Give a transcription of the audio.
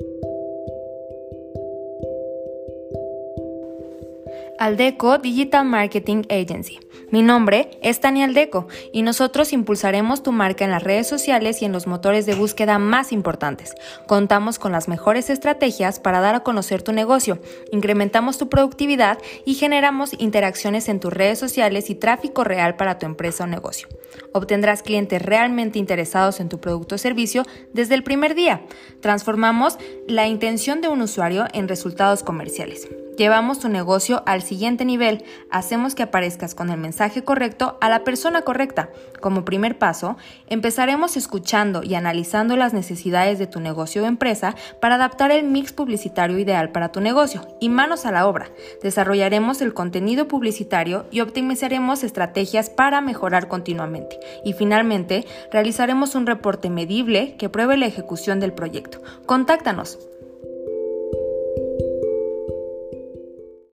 Thank you. Aldeco Digital Marketing Agency. Mi nombre es Tania Aldeco y nosotros impulsaremos tu marca en las redes sociales y en los motores de búsqueda más importantes. Contamos con las mejores estrategias para dar a conocer tu negocio, incrementamos tu productividad y generamos interacciones en tus redes sociales y tráfico real para tu empresa o negocio. Obtendrás clientes realmente interesados en tu producto o servicio desde el primer día. Transformamos la intención de un usuario en resultados comerciales. Llevamos tu negocio al siguiente nivel, hacemos que aparezcas con el mensaje correcto a la persona correcta. Como primer paso, empezaremos escuchando y analizando las necesidades de tu negocio o empresa para adaptar el mix publicitario ideal para tu negocio y manos a la obra. Desarrollaremos el contenido publicitario y optimizaremos estrategias para mejorar continuamente. Y finalmente, realizaremos un reporte medible que pruebe la ejecución del proyecto. Contáctanos